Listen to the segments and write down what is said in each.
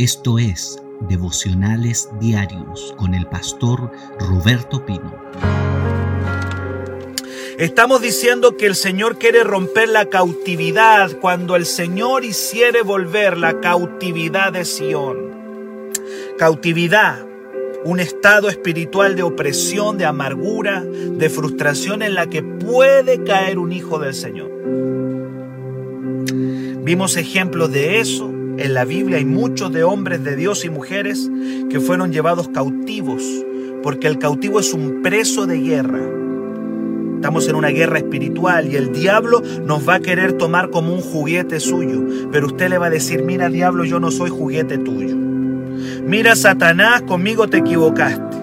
Esto es Devocionales Diarios con el pastor Roberto Pino. Estamos diciendo que el Señor quiere romper la cautividad cuando el Señor hiciere volver la cautividad de Sión. Cautividad, un estado espiritual de opresión, de amargura, de frustración en la que puede caer un hijo del Señor. Vimos ejemplos de eso en la Biblia hay muchos de hombres de Dios y mujeres que fueron llevados cautivos, porque el cautivo es un preso de guerra. Estamos en una guerra espiritual y el diablo nos va a querer tomar como un juguete suyo, pero usted le va a decir, mira diablo, yo no soy juguete tuyo. Mira Satanás, conmigo te equivocaste,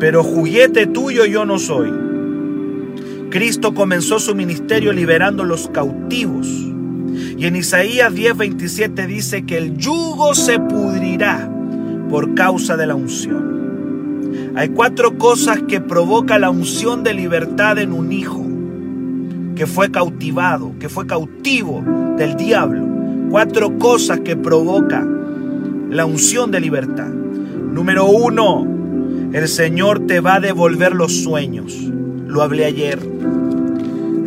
pero juguete tuyo yo no soy. Cristo comenzó su ministerio liberando los cautivos y en Isaías 10:27 dice que el yugo se pudrirá por causa de la unción. Hay cuatro cosas que provoca la unción de libertad en un hijo que fue cautivado, que fue cautivo del diablo. Cuatro cosas que provoca la unción de libertad. Número uno, el Señor te va a devolver los sueños. Lo hablé ayer.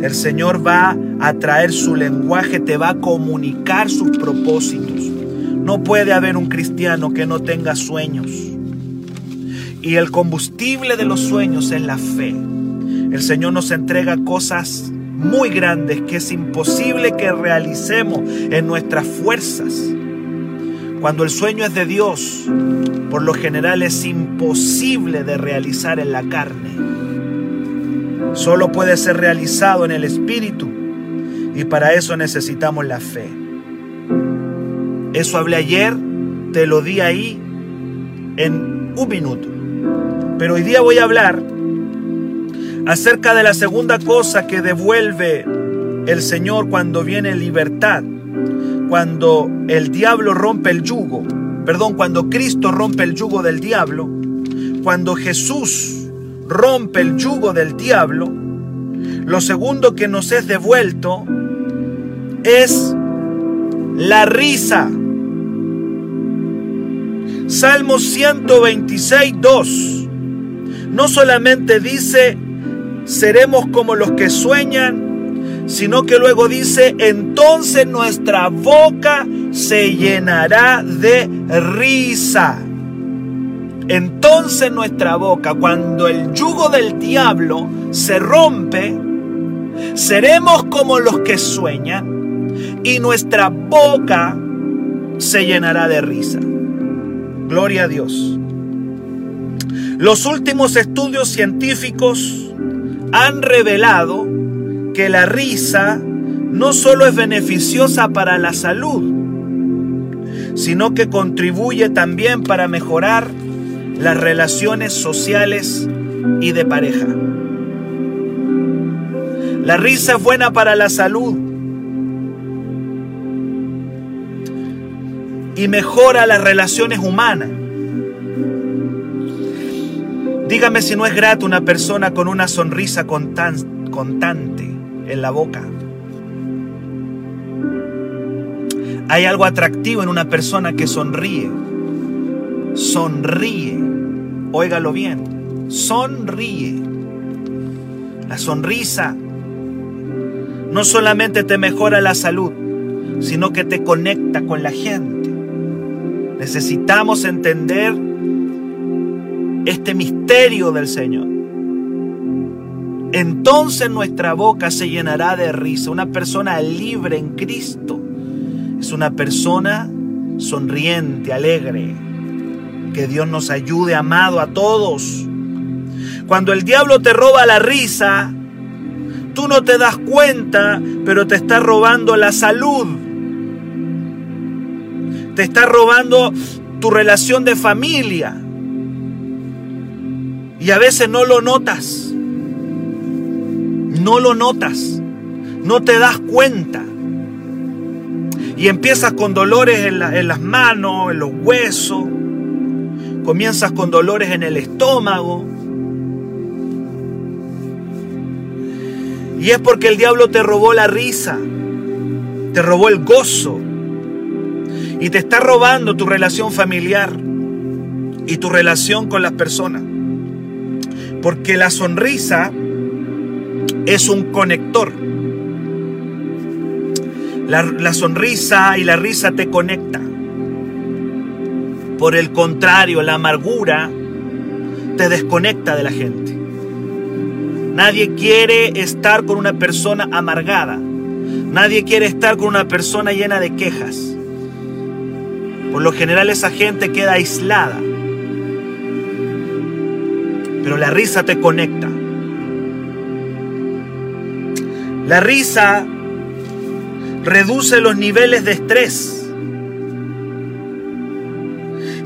El Señor va a traer su lenguaje, te va a comunicar sus propósitos. No puede haber un cristiano que no tenga sueños. Y el combustible de los sueños es la fe. El Señor nos entrega cosas muy grandes que es imposible que realicemos en nuestras fuerzas. Cuando el sueño es de Dios, por lo general es imposible de realizar en la carne solo puede ser realizado en el Espíritu y para eso necesitamos la fe. Eso hablé ayer, te lo di ahí en un minuto. Pero hoy día voy a hablar acerca de la segunda cosa que devuelve el Señor cuando viene libertad, cuando el diablo rompe el yugo, perdón, cuando Cristo rompe el yugo del diablo, cuando Jesús rompe el yugo del diablo, lo segundo que nos es devuelto es la risa. Salmo 126, 2. No solamente dice, seremos como los que sueñan, sino que luego dice, entonces nuestra boca se llenará de risa. Entonces nuestra boca, cuando el yugo del diablo se rompe, seremos como los que sueñan y nuestra boca se llenará de risa. Gloria a Dios. Los últimos estudios científicos han revelado que la risa no solo es beneficiosa para la salud, sino que contribuye también para mejorar las relaciones sociales y de pareja. La risa es buena para la salud y mejora las relaciones humanas. Dígame si no es grato una persona con una sonrisa constante en la boca. Hay algo atractivo en una persona que sonríe sonríe. Óigalo bien, sonríe. La sonrisa no solamente te mejora la salud, sino que te conecta con la gente. Necesitamos entender este misterio del Señor. Entonces nuestra boca se llenará de risa. Una persona libre en Cristo es una persona sonriente, alegre, que Dios nos ayude, amado, a todos. Cuando el diablo te roba la risa, tú no te das cuenta, pero te está robando la salud. Te está robando tu relación de familia. Y a veces no lo notas. No lo notas. No te das cuenta. Y empiezas con dolores en, en las manos, en los huesos comienzas con dolores en el estómago. Y es porque el diablo te robó la risa, te robó el gozo. Y te está robando tu relación familiar y tu relación con las personas. Porque la sonrisa es un conector. La, sonrisa y la risa te conecta. Por el contrario, la amargura te desconecta de la gente. Nadie quiere estar con una persona amargada. Nadie quiere estar con una persona llena de quejas. Por lo general esa gente queda aislada. Pero la risa te conecta. La risa reduce los niveles de estrés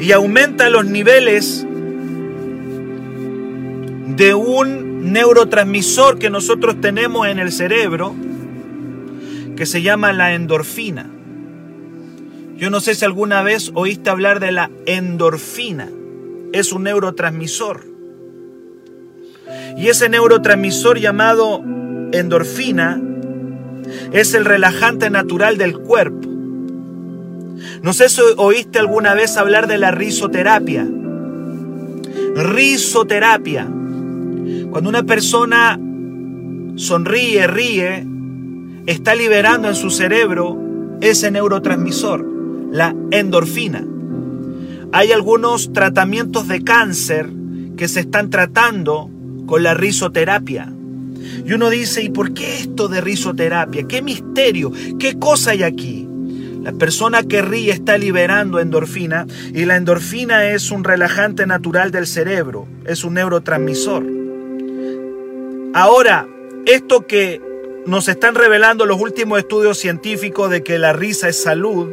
y aumenta los niveles de un neurotransmisor que nosotros tenemos en el cerebro que se llama la endorfina. Yo no sé si alguna vez oíste hablar de la endorfina. Es un neurotransmisor. Y ese neurotransmisor llamado endorfina es el relajante natural del cuerpo. No sé si oíste alguna vez hablar de la risoterapia. Risoterapia. Cuando una persona sonríe, ríe, está liberando en su cerebro ese neurotransmisor la endorfina. Hay algunos tratamientos de cáncer que se están tratando con la risoterapia. Y uno dice, ¿y por qué esto de risoterapia? ¿Qué misterio? ¿Qué cosa hay aquí? La persona que ríe está liberando endorfina y la endorfina es un relajante natural del cerebro, es un neurotransmisor. Ahora, esto que nos están revelando los últimos estudios científicos de que la risa es salud,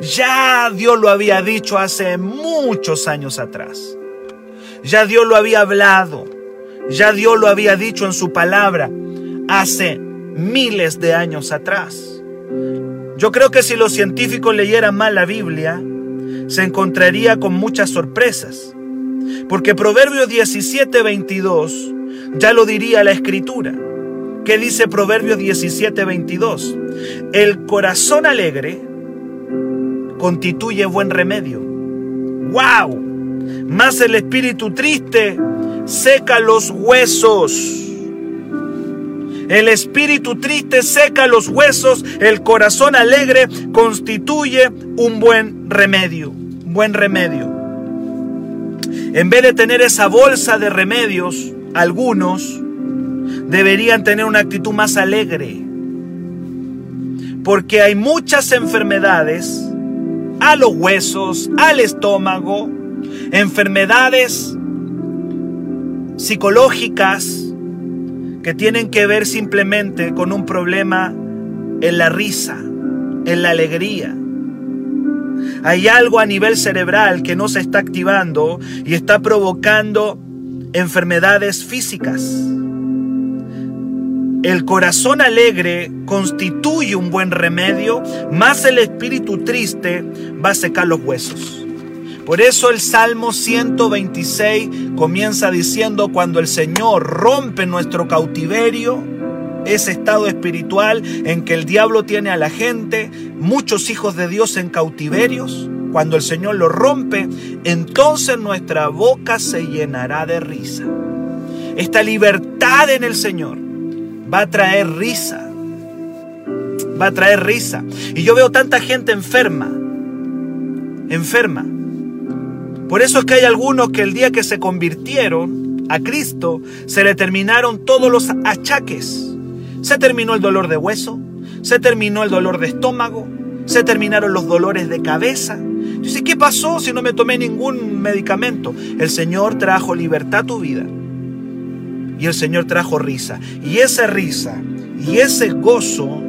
ya Dios lo había dicho hace muchos años atrás. Ya Dios lo había hablado. Ya Dios lo había dicho en su palabra hace miles de años atrás. Yo creo que si los científicos leyeran más la Biblia, se encontraría con muchas sorpresas. Porque Proverbios 17, 22 ya lo diría la escritura. ¿Qué dice Proverbios 17, 22? El corazón alegre constituye buen remedio. ¡Wow! Más el espíritu triste seca los huesos. El espíritu triste seca los huesos, el corazón alegre constituye un buen remedio, buen remedio. En vez de tener esa bolsa de remedios, algunos deberían tener una actitud más alegre. Porque hay muchas enfermedades a los huesos, al estómago, enfermedades psicológicas que tienen que ver simplemente con un problema en la risa, en la alegría. Hay algo a nivel cerebral que no se está activando y está provocando enfermedades físicas. El corazón alegre constituye un buen remedio, más el espíritu triste va a secar los huesos. Por eso el Salmo 126 comienza diciendo, cuando el Señor rompe nuestro cautiverio, ese estado espiritual en que el diablo tiene a la gente, muchos hijos de Dios en cautiverios, cuando el Señor lo rompe, entonces nuestra boca se llenará de risa. Esta libertad en el Señor va a traer risa. Va a traer risa. Y yo veo tanta gente enferma. Enferma. Por eso es que hay algunos que el día que se convirtieron a Cristo, se le terminaron todos los achaques. Se terminó el dolor de hueso, se terminó el dolor de estómago, se terminaron los dolores de cabeza. Dice, ¿qué pasó si no me tomé ningún medicamento? El Señor trajo libertad a tu vida y el Señor trajo risa. Y esa risa y ese gozo,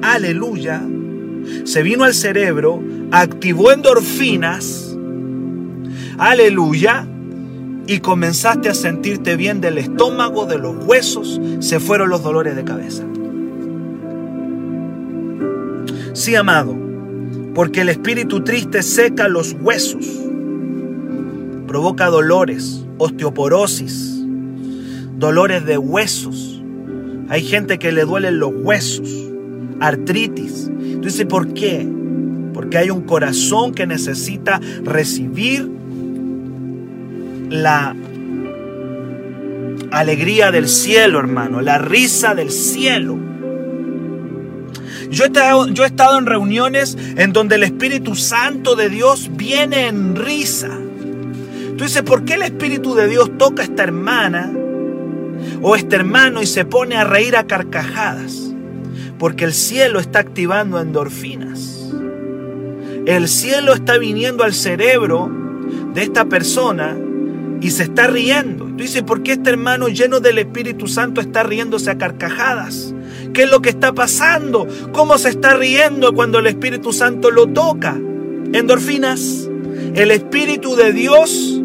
aleluya, se vino al cerebro, activó endorfinas, aleluya, y comenzaste a sentirte bien del estómago, de los huesos, se fueron los dolores de cabeza. Sí, amado, porque el espíritu triste seca los huesos, provoca dolores, osteoporosis, dolores de huesos. Hay gente que le duelen los huesos, artritis. Dices, ¿por qué? Porque hay un corazón que necesita recibir la alegría del cielo, hermano, la risa del cielo. Yo he, estado, yo he estado en reuniones en donde el Espíritu Santo de Dios viene en risa. Tú dices, ¿por qué el Espíritu de Dios toca a esta hermana o este hermano y se pone a reír a carcajadas? Porque el cielo está activando endorfinas. El cielo está viniendo al cerebro de esta persona y se está riendo. Tú dices, ¿por qué este hermano lleno del Espíritu Santo está riéndose a carcajadas? ¿Qué es lo que está pasando? ¿Cómo se está riendo cuando el Espíritu Santo lo toca? Endorfinas. El Espíritu de Dios,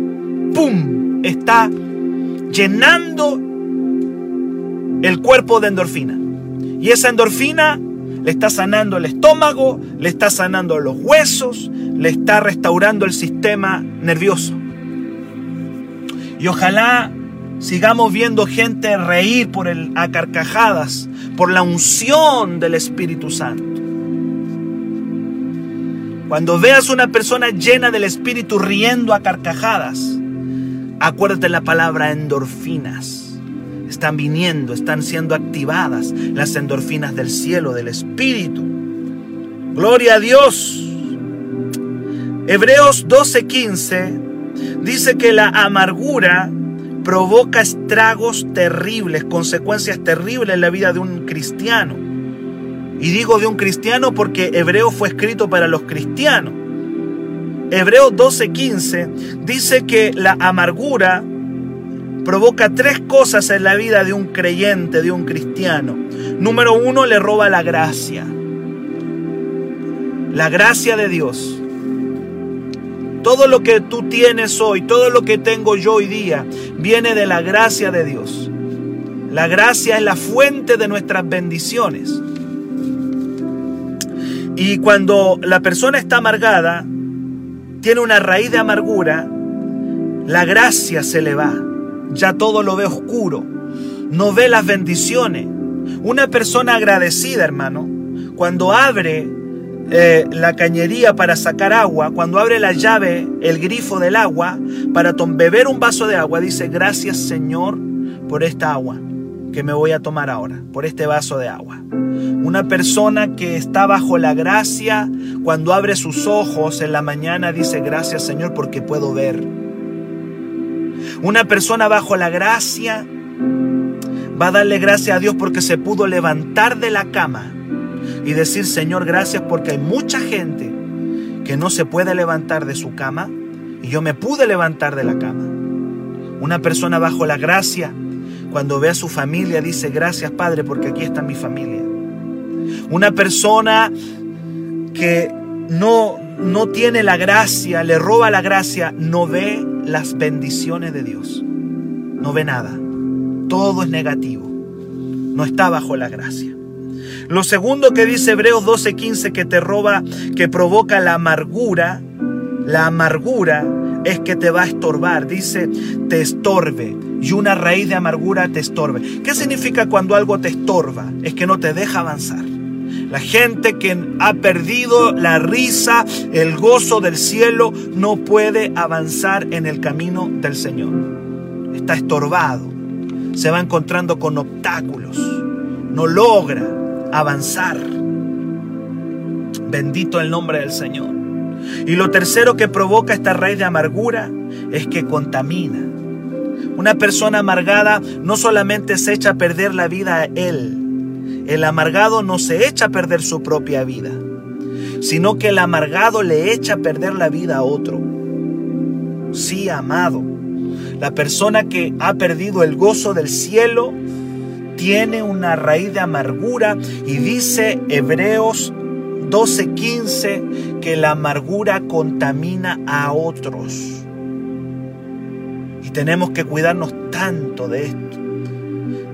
¡pum!, está llenando el cuerpo de endorfina. Y esa endorfina le está sanando el estómago, le está sanando los huesos, le está restaurando el sistema nervioso. Y ojalá sigamos viendo gente reír por el, a carcajadas, por la unción del Espíritu Santo. Cuando veas una persona llena del Espíritu riendo a carcajadas, acuérdate la palabra endorfinas. Están viniendo, están siendo activadas las endorfinas del cielo, del Espíritu. Gloria a Dios. Hebreos 12:15 dice que la amargura provoca estragos terribles, consecuencias terribles en la vida de un cristiano. Y digo de un cristiano porque Hebreo fue escrito para los cristianos. Hebreo 12:15 dice que la amargura provoca tres cosas en la vida de un creyente, de un cristiano. Número uno, le roba la gracia. La gracia de Dios. Todo lo que tú tienes hoy, todo lo que tengo yo hoy día, viene de la gracia de Dios. La gracia es la fuente de nuestras bendiciones. Y cuando la persona está amargada, tiene una raíz de amargura, la gracia se le va. Ya todo lo ve oscuro. No ve las bendiciones. Una persona agradecida, hermano, cuando abre eh, la cañería para sacar agua, cuando abre la llave, el grifo del agua, para beber un vaso de agua, dice, gracias Señor por esta agua que me voy a tomar ahora, por este vaso de agua. Una persona que está bajo la gracia, cuando abre sus ojos en la mañana, dice, gracias Señor porque puedo ver. Una persona bajo la gracia va a darle gracias a Dios porque se pudo levantar de la cama y decir, Señor, gracias porque hay mucha gente que no se puede levantar de su cama y yo me pude levantar de la cama. Una persona bajo la gracia, cuando ve a su familia, dice, gracias Padre porque aquí está mi familia. Una persona que no, no tiene la gracia, le roba la gracia, no ve las bendiciones de Dios. No ve nada. Todo es negativo. No está bajo la gracia. Lo segundo que dice Hebreos 12:15 que te roba, que provoca la amargura, la amargura es que te va a estorbar. Dice, te estorbe. Y una raíz de amargura te estorbe. ¿Qué significa cuando algo te estorba? Es que no te deja avanzar. La gente que ha perdido la risa, el gozo del cielo, no puede avanzar en el camino del Señor. Está estorbado. Se va encontrando con obstáculos. No logra avanzar. Bendito el nombre del Señor. Y lo tercero que provoca esta raíz de amargura es que contamina. Una persona amargada no solamente se echa a perder la vida a él, el amargado no se echa a perder su propia vida, sino que el amargado le echa a perder la vida a otro. Sí, amado, la persona que ha perdido el gozo del cielo tiene una raíz de amargura y dice Hebreos 12:15 que la amargura contamina a otros. Y tenemos que cuidarnos tanto de esto.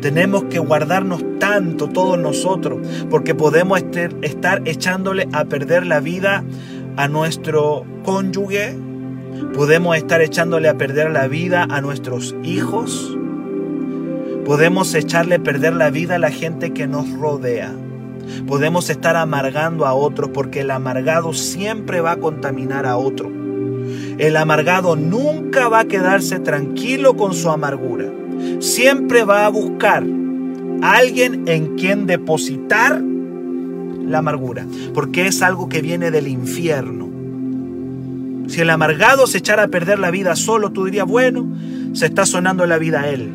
Tenemos que guardarnos tanto todos nosotros, porque podemos estar echándole a perder la vida a nuestro cónyuge, podemos estar echándole a perder la vida a nuestros hijos, Podemos echarle a perder la vida a la gente que nos rodea. podemos estar amargando a otros porque el amargado siempre va a contaminar a otro. El amargado nunca va a quedarse tranquilo con su amargura. Siempre va a buscar a alguien en quien depositar la amargura, porque es algo que viene del infierno. Si el amargado se echara a perder la vida solo, tú dirías, bueno, se está sonando la vida a él.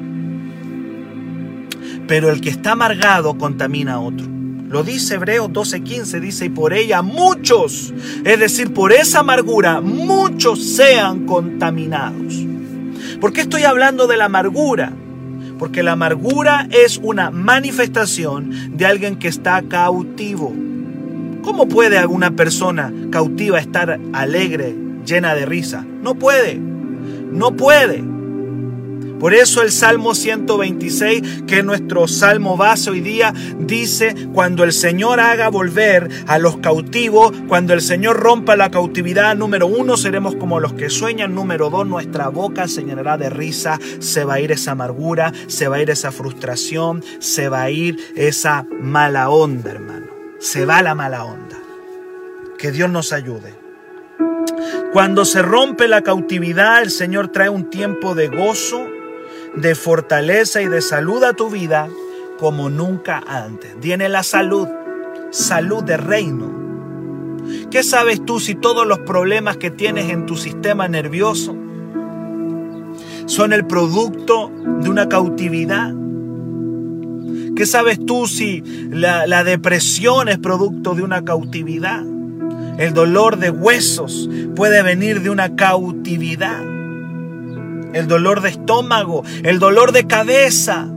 Pero el que está amargado contamina a otro. Lo dice Hebreos 12:15, dice, y por ella muchos, es decir, por esa amargura, muchos sean contaminados. ¿Por qué estoy hablando de la amargura? Porque la amargura es una manifestación de alguien que está cautivo. ¿Cómo puede alguna persona cautiva estar alegre, llena de risa? No puede. No puede. Por eso el Salmo 126, que es nuestro salmo base hoy día, dice, cuando el Señor haga volver a los cautivos, cuando el Señor rompa la cautividad, número uno, seremos como los que sueñan, número dos, nuestra boca se llenará de risa, se va a ir esa amargura, se va a ir esa frustración, se va a ir esa mala onda, hermano. Se va la mala onda. Que Dios nos ayude. Cuando se rompe la cautividad, el Señor trae un tiempo de gozo, de fortaleza y de salud a tu vida como nunca antes. Viene la salud, salud de reino. ¿Qué sabes tú si todos los problemas que tienes en tu sistema nervioso son el producto de una cautividad? ¿Qué sabes tú si la, la depresión es producto de una cautividad? El dolor de huesos puede venir de una cautividad el dolor de estómago, el dolor de cabeza.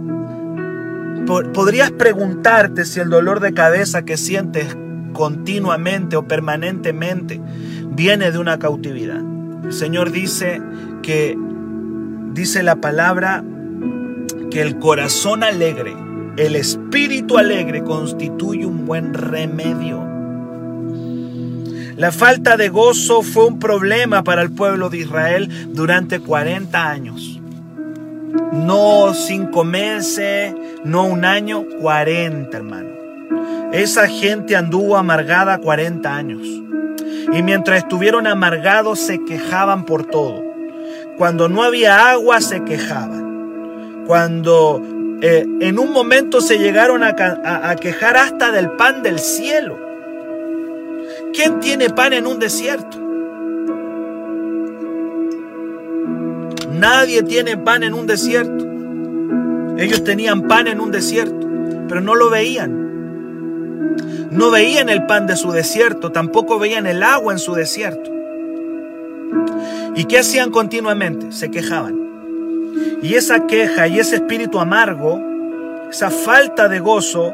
Podrías preguntarte si el dolor de cabeza que sientes continuamente o permanentemente viene de una cautividad. El Señor dice que, dice la palabra, que el corazón alegre, el espíritu alegre constituye un buen remedio. La falta de gozo fue un problema para el pueblo de Israel durante 40 años. No cinco meses, no un año, 40 hermano. Esa gente anduvo amargada 40 años. Y mientras estuvieron amargados se quejaban por todo. Cuando no había agua se quejaban. Cuando eh, en un momento se llegaron a quejar hasta del pan del cielo. ¿Quién tiene pan en un desierto? Nadie tiene pan en un desierto. Ellos tenían pan en un desierto, pero no lo veían. No veían el pan de su desierto, tampoco veían el agua en su desierto. ¿Y qué hacían continuamente? Se quejaban. Y esa queja y ese espíritu amargo, esa falta de gozo,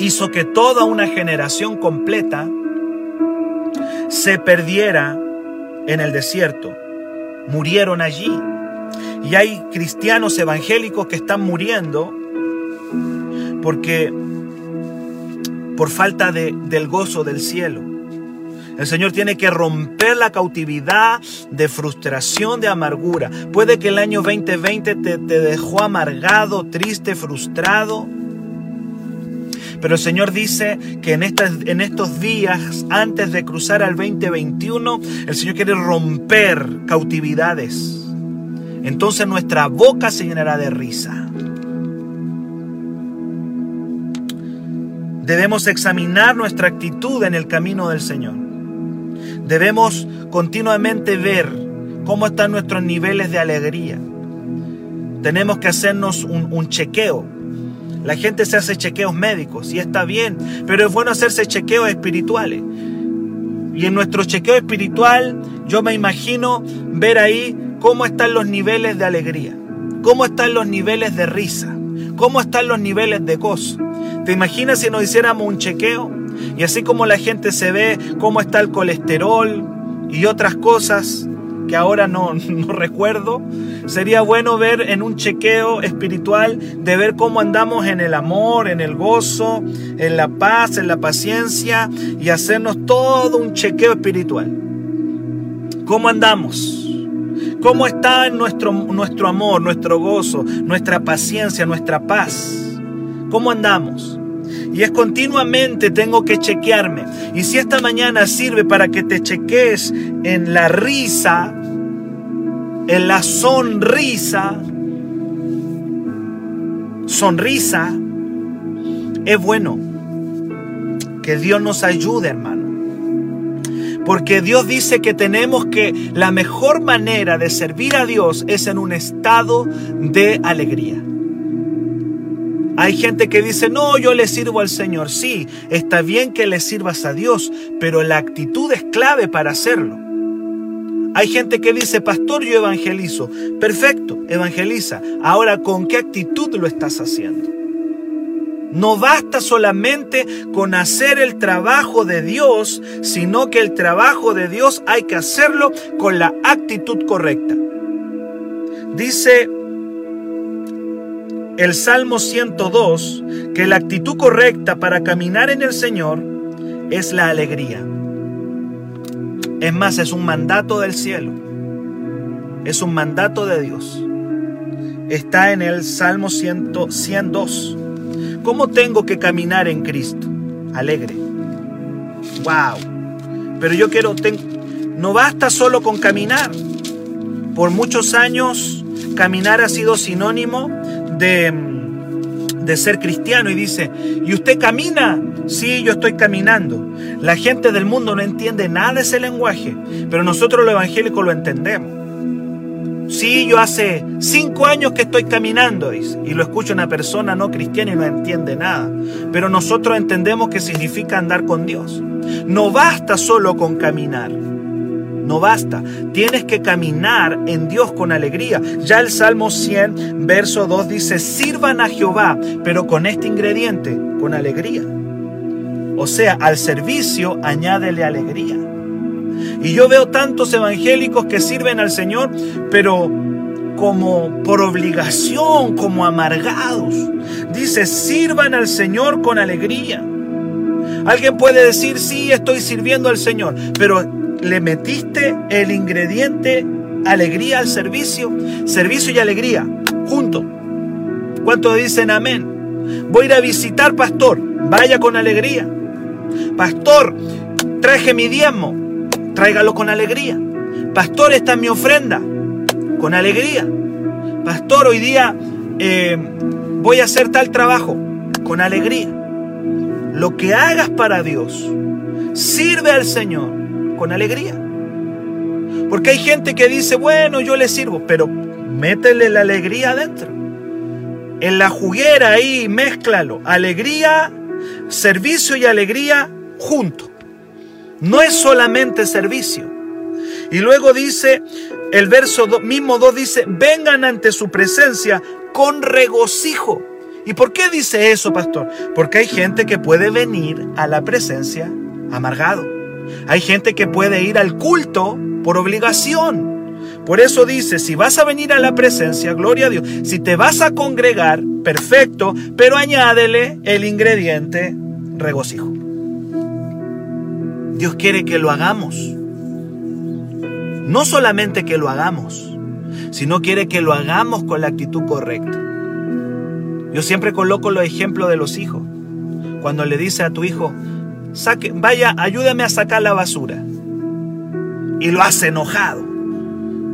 hizo que toda una generación completa se perdiera en el desierto. Murieron allí. Y hay cristianos evangélicos que están muriendo porque por falta de, del gozo del cielo. El Señor tiene que romper la cautividad de frustración, de amargura. Puede que el año 2020 te, te dejó amargado, triste, frustrado. Pero el Señor dice que en, en estos días, antes de cruzar al 2021, el Señor quiere romper cautividades. Entonces nuestra boca se llenará de risa. Debemos examinar nuestra actitud en el camino del Señor. Debemos continuamente ver cómo están nuestros niveles de alegría. Tenemos que hacernos un, un chequeo la gente se hace chequeos médicos y está bien, pero es bueno hacerse chequeos espirituales. Y en nuestro chequeo espiritual yo me imagino ver ahí cómo están los niveles de alegría, cómo están los niveles de risa, cómo están los niveles de gozo. ¿Te imaginas si nos hiciéramos un chequeo? Y así como la gente se ve cómo está el colesterol y otras cosas, que ahora no, recuerdo. Sería bueno ver en un chequeo espiritual de ver cómo andamos en el amor, en el gozo, en la paz, en la paciencia y hacernos todo un chequeo espiritual. ¿Cómo andamos? ¿Cómo está nuestro, nuestro amor, nuestro gozo, nuestra paciencia, nuestra paz? ¿Cómo andamos? Y es continuamente tengo que chequearme. Y si esta mañana sirve para que te cheques en la risa, en la sonrisa, sonrisa, es bueno. Que Dios nos ayude, hermano. Porque Dios dice que tenemos que la mejor manera de servir a Dios es en un estado de alegría. Hay gente que dice, no, yo le sirvo al Señor. Sí, está bien que le sirvas a Dios, pero la actitud es clave para hacerlo. Hay gente que dice, pastor, yo evangelizo. Perfecto, evangeliza. Ahora, ¿con qué actitud lo estás haciendo? No basta solamente con hacer el trabajo de Dios, sino que el trabajo de Dios hay que hacerlo con la actitud correcta. Dice el Salmo 102 que la actitud correcta para caminar en el Señor es la alegría. Es más, es un mandato del cielo. Es un mandato de Dios. Está en el Salmo 102. ¿Cómo tengo que caminar en Cristo? Alegre. ¡Wow! Pero yo quiero, no basta solo con caminar. Por muchos años, caminar ha sido sinónimo de, de ser cristiano y dice, ¿y usted camina? Sí, yo estoy caminando. La gente del mundo no entiende nada de ese lenguaje, pero nosotros los evangélicos lo entendemos. Sí, yo hace cinco años que estoy caminando, y lo escucha una persona no cristiana y no entiende nada. Pero nosotros entendemos que significa andar con Dios. No basta solo con caminar. No basta. Tienes que caminar en Dios con alegría. Ya el Salmo 100, verso 2 dice, sirvan a Jehová, pero con este ingrediente, con alegría. O sea, al servicio añádele alegría. Y yo veo tantos evangélicos que sirven al Señor, pero como por obligación, como amargados. Dice, sirvan al Señor con alegría. Alguien puede decir, sí, estoy sirviendo al Señor, pero le metiste el ingrediente alegría al servicio, servicio y alegría, junto. ¿Cuántos dicen amén? Voy a ir a visitar, pastor, vaya con alegría. Pastor, traje mi diezmo, tráigalo con alegría. Pastor, esta es mi ofrenda, con alegría. Pastor, hoy día eh, voy a hacer tal trabajo, con alegría. Lo que hagas para Dios, sirve al Señor con alegría. Porque hay gente que dice, bueno, yo le sirvo, pero métele la alegría adentro. En la juguera ahí, mézclalo. Alegría, servicio y alegría juntos. No es solamente servicio. Y luego dice, el verso mismo 2 dice, vengan ante su presencia con regocijo. ¿Y por qué dice eso, pastor? Porque hay gente que puede venir a la presencia amargado. Hay gente que puede ir al culto por obligación. Por eso dice, si vas a venir a la presencia, gloria a Dios, si te vas a congregar, perfecto, pero añádele el ingrediente regocijo. Dios quiere que lo hagamos. No solamente que lo hagamos, sino quiere que lo hagamos con la actitud correcta. Yo siempre coloco los ejemplos de los hijos. Cuando le dice a tu hijo, Vaya, ayúdame a sacar la basura. Y lo hace enojado.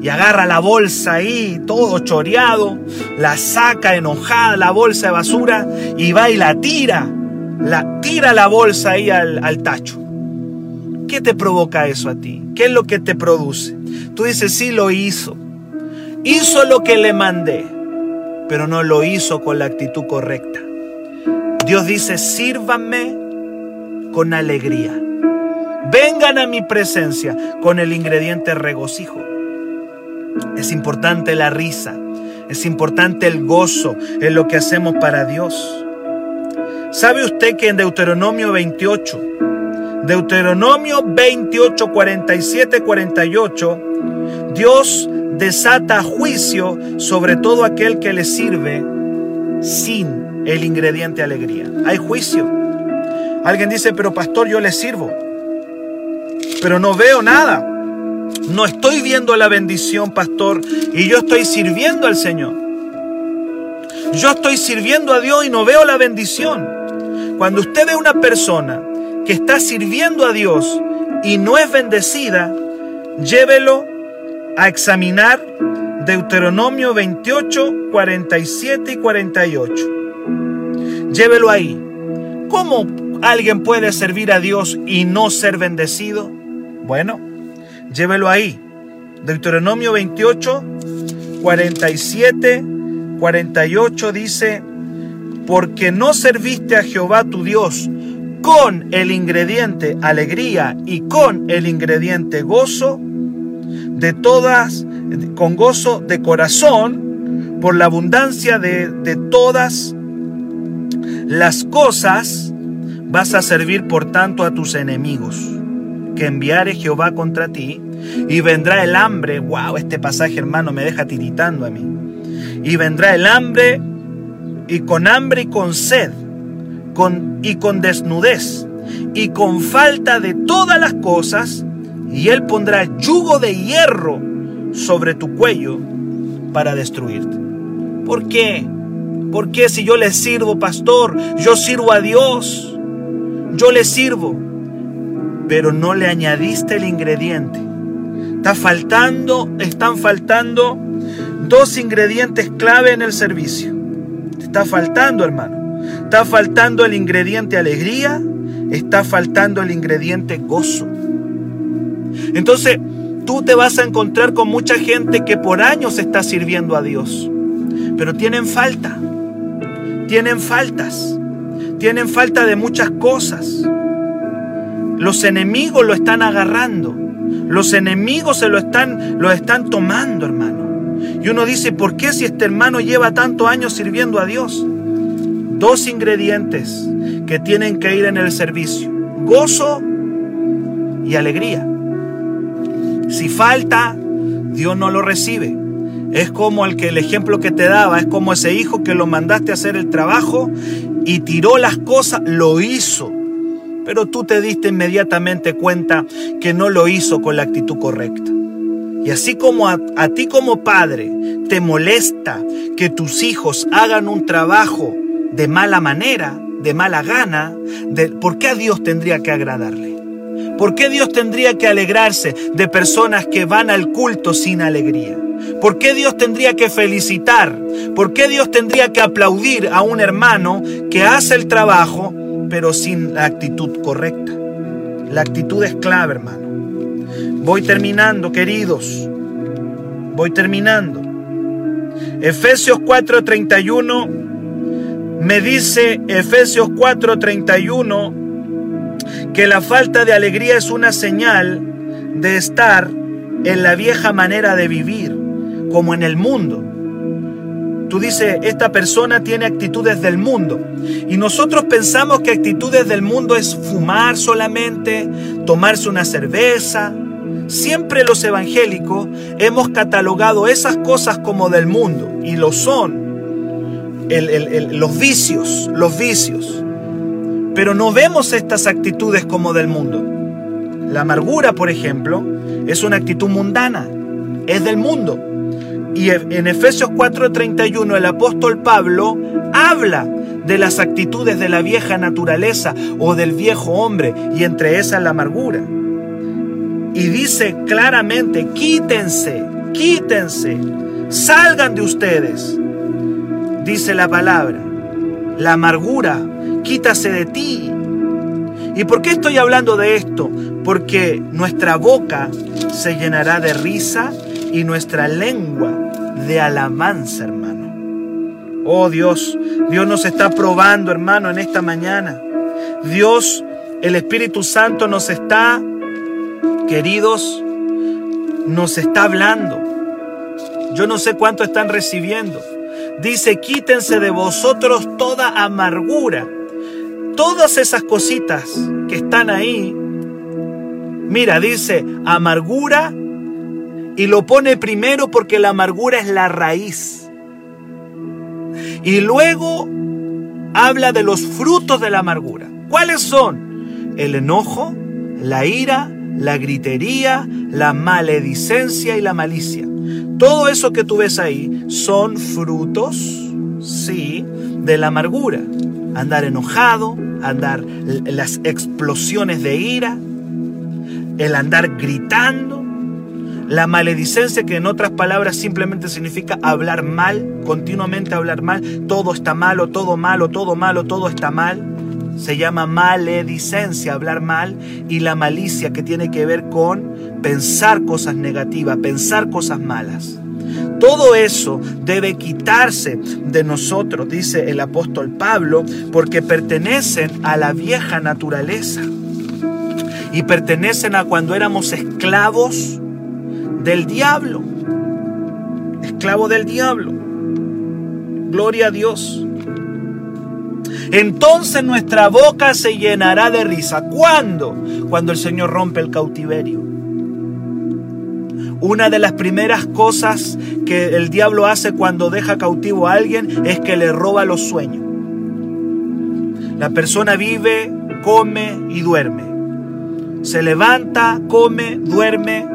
Y agarra la bolsa ahí, todo choreado, la saca enojada, la bolsa de basura, y va y la tira. La tira la bolsa ahí al, al tacho. ¿Qué te provoca eso a ti? ¿Qué es lo que te produce? Tú dices, sí lo hizo. Hizo lo que le mandé, pero no lo hizo con la actitud correcta. Dios dice, sírvanme con alegría. Vengan a mi presencia con el ingrediente regocijo. Es importante la risa, es importante el gozo en lo que hacemos para Dios. ¿Sabe usted que en Deuteronomio 28, Deuteronomio 28, 47, 48, Dios desata juicio sobre todo aquel que le sirve sin el ingrediente alegría. Hay juicio. Alguien dice, pero pastor, yo le sirvo, pero no veo nada. No estoy viendo la bendición, pastor, y yo estoy sirviendo al Señor. Yo estoy sirviendo a Dios y no veo la bendición. Cuando usted ve una persona que está sirviendo a Dios y no es bendecida, llévelo a examinar Deuteronomio 28, 47 y 48. Llévelo ahí. ¿Cómo alguien puede servir a Dios y no ser bendecido? Bueno, llévelo ahí. Deuteronomio 28, 47, 48 dice, porque no serviste a Jehová tu Dios con el ingrediente alegría y con el ingrediente gozo, de todas, con gozo de corazón, por la abundancia de, de todas las cosas, vas a servir por tanto a tus enemigos, que enviare Jehová contra ti, y vendrá el hambre, wow, este pasaje hermano me deja tiritando a mí, y vendrá el hambre, y con hambre y con sed, y con desnudez y con falta de todas las cosas, y Él pondrá yugo de hierro sobre tu cuello para destruirte. ¿Por qué? ¿Por qué si yo le sirvo, pastor? Yo sirvo a Dios. Yo le sirvo. Pero no le añadiste el ingrediente. Está faltando, están faltando dos ingredientes clave en el servicio. está faltando, hermano. Está faltando el ingrediente alegría, está faltando el ingrediente gozo. Entonces, tú te vas a encontrar con mucha gente que por años está sirviendo a Dios, pero tienen falta, tienen faltas, tienen falta de muchas cosas. Los enemigos lo están agarrando, los enemigos se lo están, lo están tomando, hermano. Y uno dice, ¿por qué si este hermano lleva tantos años sirviendo a Dios? dos ingredientes que tienen que ir en el servicio. Gozo y alegría. Si falta, Dios no lo recibe. Es como el que el ejemplo que te daba, es como ese hijo que lo mandaste a hacer el trabajo y tiró las cosas, lo hizo. Pero tú te diste inmediatamente cuenta que no lo hizo con la actitud correcta. Y así como a, ti como padre te molesta que tus hijos hagan un trabajo de mala manera, de mala gana, ¿por qué a Dios tendría que agradarle? ¿Por qué Dios tendría que alegrarse de personas que van al culto sin alegría? ¿Por qué Dios tendría que felicitar? ¿Por qué Dios tendría que aplaudir a un hermano que hace el trabajo pero sin la actitud correcta? La actitud es clave, hermano. Voy terminando, queridos. Voy terminando. Efesios 4:31 me dice Efesios 4:31 que la falta de alegría es una señal de estar en la vieja manera de vivir, como en el mundo. Tú dices, esta persona tiene actitudes del mundo. Y nosotros pensamos que actitudes del mundo es fumar solamente, tomarse una cerveza. Siempre los evangélicos hemos catalogado esas cosas como del mundo, y lo son los vicios, los vicios. Pero no vemos estas actitudes como del mundo. La amargura, por ejemplo, es una actitud mundana, es del mundo. Y en Efesios 4:31 el apóstol Pablo habla de las actitudes de la vieja naturaleza o del viejo hombre, y entre esas la amargura. Y dice claramente, quítense, quítense, salgan de ustedes dice la palabra. La amargura, quítase de ti. ¿Y por qué estoy hablando de esto? Porque nuestra boca se llenará de risa y nuestra lengua de alabanza, hermano. Oh Dios, Dios nos está probando, hermano, en esta mañana. Dios, el Espíritu Santo nos está, queridos, nos está hablando. Yo no sé cuánto están recibiendo. Dice, quítense de vosotros toda amargura. Todas esas cositas que están ahí. Mira, dice amargura y lo pone primero porque la amargura es la raíz. Y luego habla de los frutos de la amargura. ¿Cuáles son? El enojo, la ira, la gritería, la maledicencia y la malicia. Todo eso que tú ves ahí son frutos, sí, de la amargura. Andar enojado, andar las explosiones de ira, el andar gritando, la maledicencia que en otras palabras simplemente significa hablar mal, continuamente hablar mal, todo está malo, todo malo, todo malo, todo está mal. Se llama maledicencia, hablar mal, y la malicia que tiene que ver con pensar cosas negativas, pensar cosas malas. Todo eso debe quitarse de nosotros, dice el apóstol Pablo, porque pertenecen a la vieja naturaleza y pertenecen a cuando éramos esclavos del diablo. Esclavo del diablo. Gloria a Dios. Entonces nuestra boca se llenará de risa. ¿Cuándo? Cuando el Señor rompe el cautiverio. Una de las primeras cosas que el diablo hace cuando deja cautivo a alguien es que le roba los sueños. La persona vive, come y duerme. Se levanta, come, duerme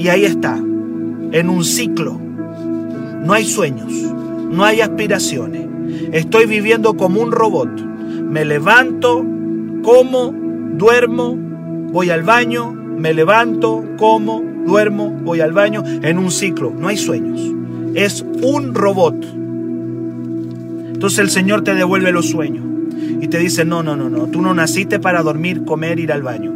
y ahí está, en un ciclo. No hay sueños, no hay aspiraciones. Estoy viviendo como un robot. Me levanto, como, duermo, voy al baño, me levanto, como, duermo, voy al baño, en un ciclo. No hay sueños. Es un robot. Entonces el Señor te devuelve los sueños y te dice, no, no, no, no, tú no naciste para dormir, comer, ir al baño.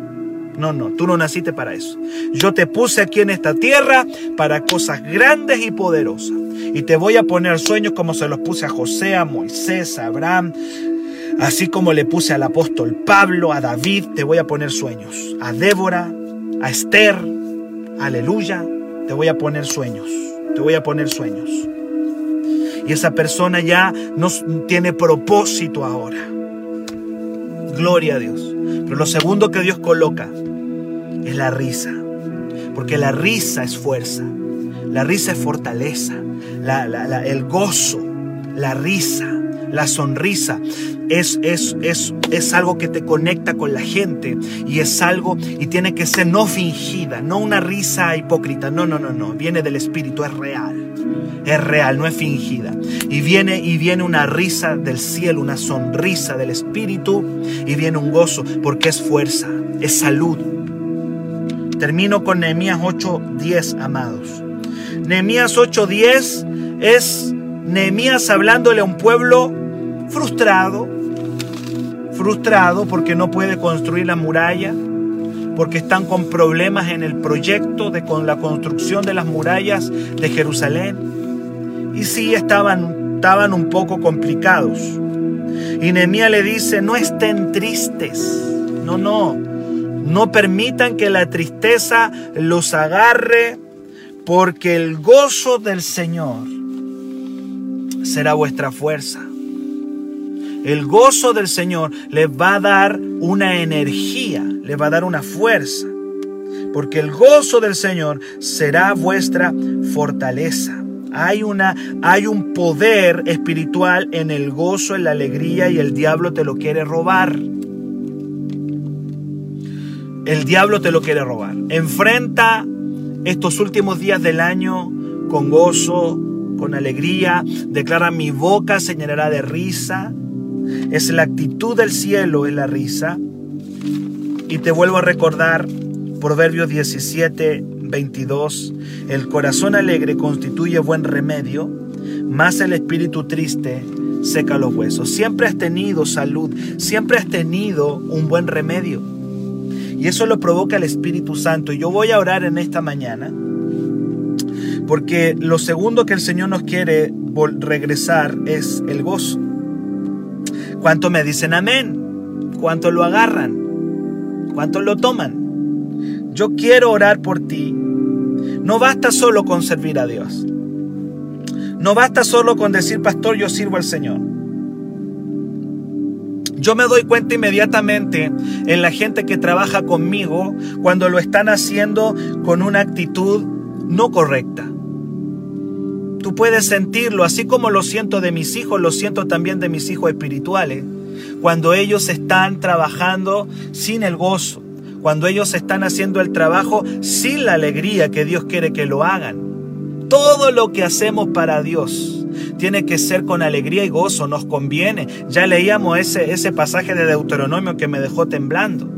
No, no, tú no naciste para eso. Yo te puse aquí en esta tierra para cosas grandes y poderosas. Y te voy a poner sueños como se los puse a José, a Moisés, a Abraham, así como le puse al apóstol Pablo, a David, te voy a poner sueños. A Débora, a Esther, aleluya, te voy a poner sueños, te voy a poner sueños. Y esa persona ya no tiene propósito ahora. Gloria a Dios. Pero lo segundo que Dios coloca es la risa. Porque la risa es fuerza. La risa es fortaleza. el gozo, la risa, la sonrisa es, es, es, es algo que te conecta con la gente y es algo y tiene que ser no fingida, no una risa hipócrita, no, no, no, no, viene del espíritu, es real, es real, no es fingida. Y viene y viene una risa del cielo, una sonrisa del espíritu y viene un gozo porque es fuerza, es salud. Termino con Nehemías 8:10, amados. Nehemías 8:10 es Nehemías hablándole a un pueblo frustrado, frustrado porque no puede construir la muralla, porque están con problemas en el proyecto de con la construcción de las murallas de Jerusalén. Y sí estaban, estaban un poco complicados. Y Nehemías le dice, no estén tristes. No, no. No permitan que la tristeza los agarre, porque el gozo del Señor será vuestra fuerza. El gozo del Señor les va a dar una energía, les va a dar una fuerza. Porque el gozo del Señor será vuestra fortaleza. Hay, una, hay un poder espiritual en el gozo, en la alegría y el diablo te lo quiere robar. El diablo te lo quiere robar. Enfrenta estos últimos días del año con gozo, con alegría. Declara mi boca se llenará de risa es la actitud del cielo, es la risa. Y te vuelvo a recordar Proverbios 17, 22. El corazón alegre constituye buen remedio, más el espíritu triste seca los huesos. Siempre has tenido salud, siempre has tenido un buen remedio. Y eso lo provoca el Espíritu Santo. Y yo voy a orar en esta mañana. Porque lo segundo que el Señor nos quiere regresar es el gozo. ¿Cuánto me dicen amén? ¿Cuánto lo agarran? ¿Cuánto lo toman? Yo quiero orar por ti. No basta solo con servir a Dios. No basta solo con decir, pastor, yo sirvo al Señor. Yo me doy cuenta inmediatamente en la gente que trabaja conmigo cuando lo están haciendo con una actitud no correcta. Tú puedes sentirlo, así como lo siento de mis hijos, lo siento también de mis hijos espirituales. Cuando ellos están trabajando sin el gozo, cuando ellos están haciendo el trabajo sin la alegría que Dios quiere que lo hagan. Todo lo que hacemos para Dios tiene que ser con alegría y gozo, nos conviene. Ya leíamos ese, ese pasaje de Deuteronomio que me dejó temblando.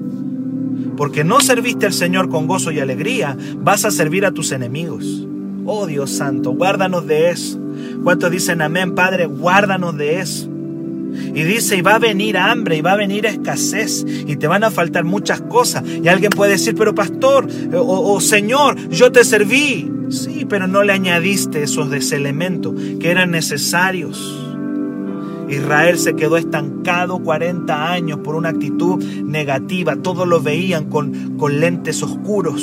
Porque no serviste al Señor con gozo y alegría, vas a servir a tus enemigos. Oh Dios Santo, guárdanos de eso. ¿Cuántos dicen amén, Padre? Guárdanos de eso. Y dice, y va a venir hambre, y va a venir escasez, y te van a faltar muchas cosas. Y alguien puede decir, pero pastor, eh, o, Señor, yo te serví. Sí, pero no le añadiste esos deselementos que eran necesarios. Israel se quedó estancado 40 años por una actitud negativa. Todos lo veían con, con lentes oscuros.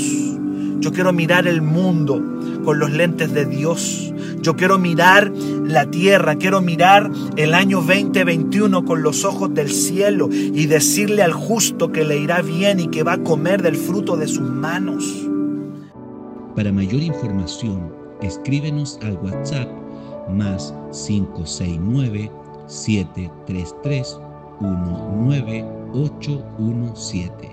Yo quiero mirar el mundo con los lentes de Dios. Yo quiero mirar la tierra, quiero mirar el año 2021 con los ojos del cielo y decirle al justo que le irá bien y que va a comer del fruto de sus manos. Para mayor información, escríbenos al WhatsApp más 569 733 19817.